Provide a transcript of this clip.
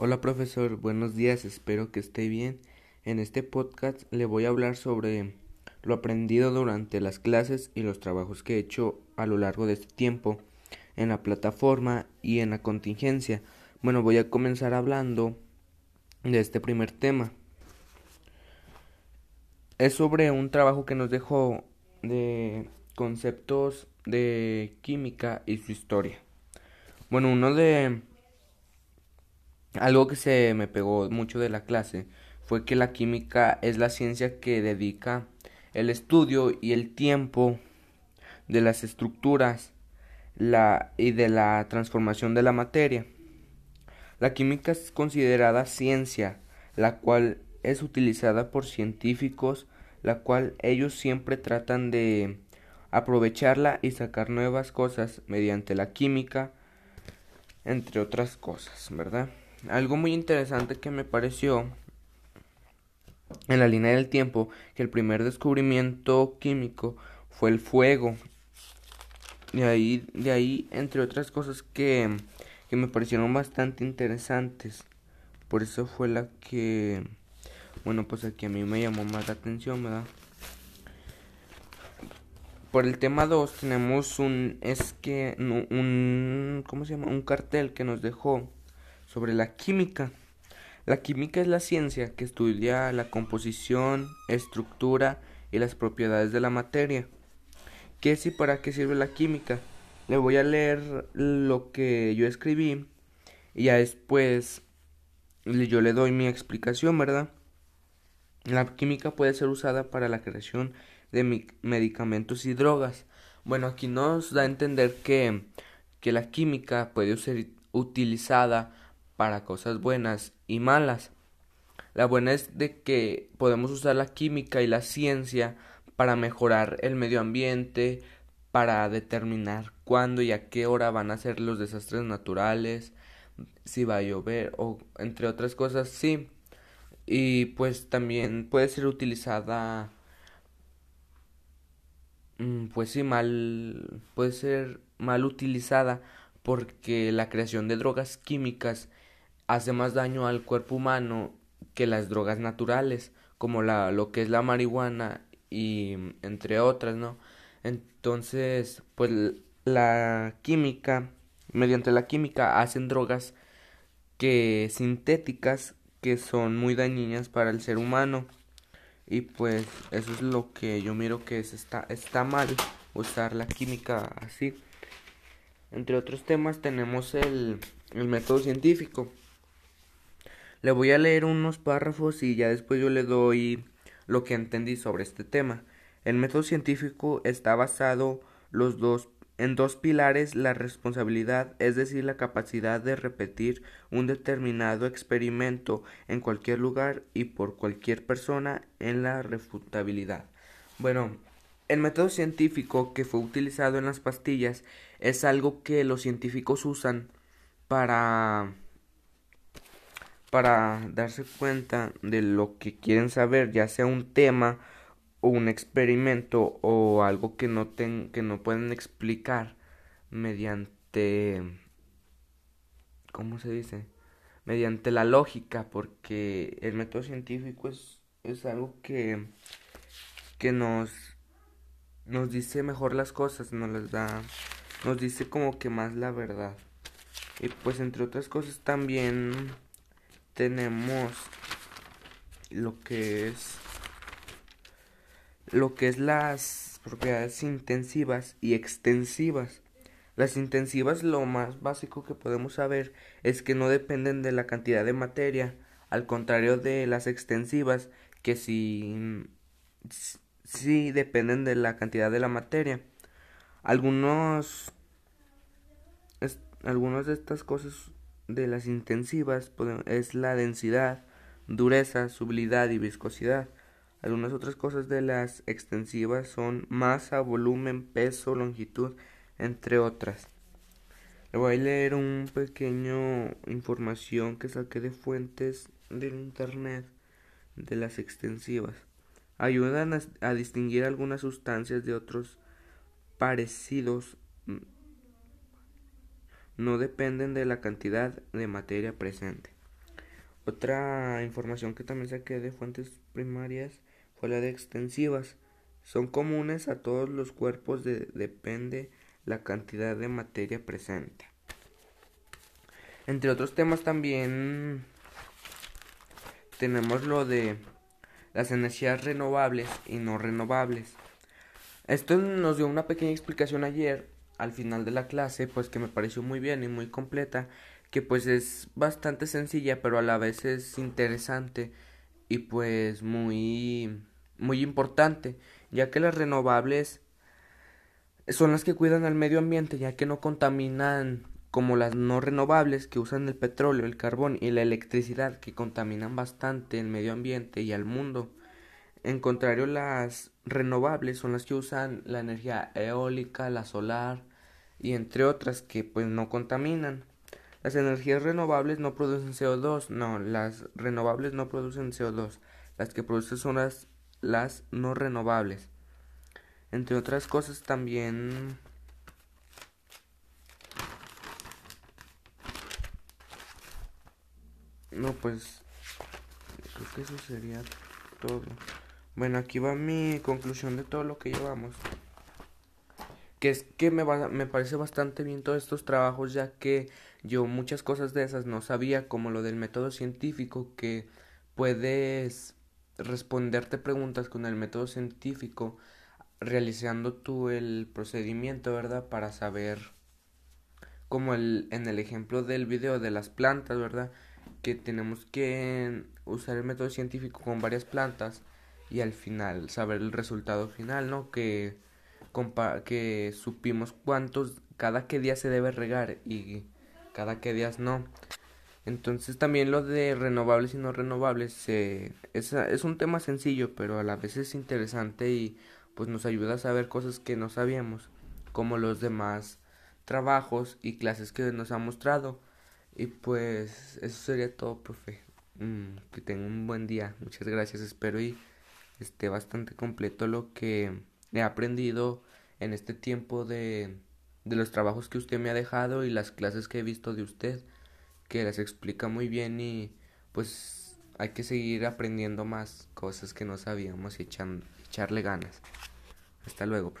Hola profesor, buenos días, espero que esté bien. En este podcast le voy a hablar sobre lo aprendido durante las clases y los trabajos que he hecho a lo largo de este tiempo en la plataforma y en la contingencia. Bueno, voy a comenzar hablando de este primer tema. Es sobre un trabajo que nos dejó de conceptos de química y su historia. Bueno, uno de algo que se me pegó mucho de la clase fue que la química es la ciencia que dedica el estudio y el tiempo de las estructuras la, y de la transformación de la materia. La química es considerada ciencia, la cual es utilizada por científicos, la cual ellos siempre tratan de aprovecharla y sacar nuevas cosas mediante la química, entre otras cosas, ¿verdad? Algo muy interesante que me pareció en la línea del tiempo que el primer descubrimiento químico fue el fuego. De ahí, de ahí entre otras cosas que, que me parecieron bastante interesantes. Por eso fue la que, bueno, pues aquí a mí me llamó más la atención, ¿verdad? Por el tema 2 tenemos un, es que, un, ¿cómo se llama? Un cartel que nos dejó sobre la química. La química es la ciencia que estudia la composición, estructura y las propiedades de la materia. ¿Qué es y para qué sirve la química? Le voy a leer lo que yo escribí y ya después yo le doy mi explicación, ¿verdad? La química puede ser usada para la creación de medicamentos y drogas. Bueno, aquí nos da a entender que, que la química puede ser utilizada para cosas buenas y malas. La buena es de que podemos usar la química y la ciencia para mejorar el medio ambiente, para determinar cuándo y a qué hora van a ser los desastres naturales, si va a llover o entre otras cosas, sí. Y pues también puede ser utilizada mm, pues sí mal puede ser mal utilizada porque la creación de drogas químicas hace más daño al cuerpo humano que las drogas naturales, como la, lo que es la marihuana y entre otras, ¿no? Entonces, pues la química, mediante la química hacen drogas que sintéticas que son muy dañinas para el ser humano. Y pues eso es lo que yo miro que es, está, está mal usar la química así. Entre otros temas tenemos el, el método científico. Le voy a leer unos párrafos y ya después yo le doy lo que entendí sobre este tema. El método científico está basado los dos en dos pilares la responsabilidad, es decir, la capacidad de repetir un determinado experimento en cualquier lugar y por cualquier persona en la refutabilidad. Bueno, el método científico que fue utilizado en las pastillas es algo que los científicos usan para para darse cuenta de lo que quieren saber, ya sea un tema o un experimento o algo que no ten, que no pueden explicar mediante ¿cómo se dice? mediante la lógica, porque el método científico es, es algo que que nos nos dice mejor las cosas, nos las da nos dice como que más la verdad. Y pues entre otras cosas también tenemos lo que es lo que es las propiedades intensivas y extensivas. Las intensivas lo más básico que podemos saber es que no dependen de la cantidad de materia, al contrario de las extensivas que sí, sí dependen de la cantidad de la materia. Algunos algunas de estas cosas de las intensivas es la densidad, dureza, subilidad y viscosidad. Algunas otras cosas de las extensivas son masa, volumen, peso, longitud, entre otras. Le voy a leer un pequeño información que saqué de fuentes del internet de las extensivas. Ayudan a distinguir algunas sustancias de otros parecidos no dependen de la cantidad de materia presente. Otra información que también saqué de fuentes primarias fue la de extensivas. Son comunes a todos los cuerpos de, depende la cantidad de materia presente. Entre otros temas también tenemos lo de las energías renovables y no renovables. Esto nos dio una pequeña explicación ayer al final de la clase, pues que me pareció muy bien y muy completa, que pues es bastante sencilla, pero a la vez es interesante y pues muy muy importante, ya que las renovables son las que cuidan al medio ambiente, ya que no contaminan como las no renovables que usan el petróleo, el carbón y la electricidad que contaminan bastante el medio ambiente y al mundo. En contrario, las renovables son las que usan la energía eólica, la solar y entre otras que pues no contaminan. Las energías renovables no producen CO2, no, las renovables no producen CO2. Las que producen son las las no renovables. Entre otras cosas también No, pues creo que eso sería todo. Bueno, aquí va mi conclusión de todo lo que llevamos. Que es que me, va, me parece bastante bien todos estos trabajos ya que yo muchas cosas de esas no sabía, como lo del método científico que puedes responderte preguntas con el método científico, realizando tú el procedimiento, ¿verdad? Para saber, como el, en el ejemplo del video de las plantas, ¿verdad? Que tenemos que usar el método científico con varias plantas y al final saber el resultado final, ¿no? Que, que supimos cuántos, cada qué día se debe regar y cada qué días no. Entonces también lo de renovables y no renovables es, es un tema sencillo, pero a la vez es interesante y pues nos ayuda a saber cosas que no sabíamos, como los demás trabajos y clases que nos ha mostrado. Y pues eso sería todo, profe. Mm, que tenga un buen día. Muchas gracias. Espero y esté bastante completo lo que he aprendido en este tiempo de, de los trabajos que usted me ha dejado y las clases que he visto de usted que las explica muy bien y pues hay que seguir aprendiendo más cosas que no sabíamos y echarle ganas. Hasta luego.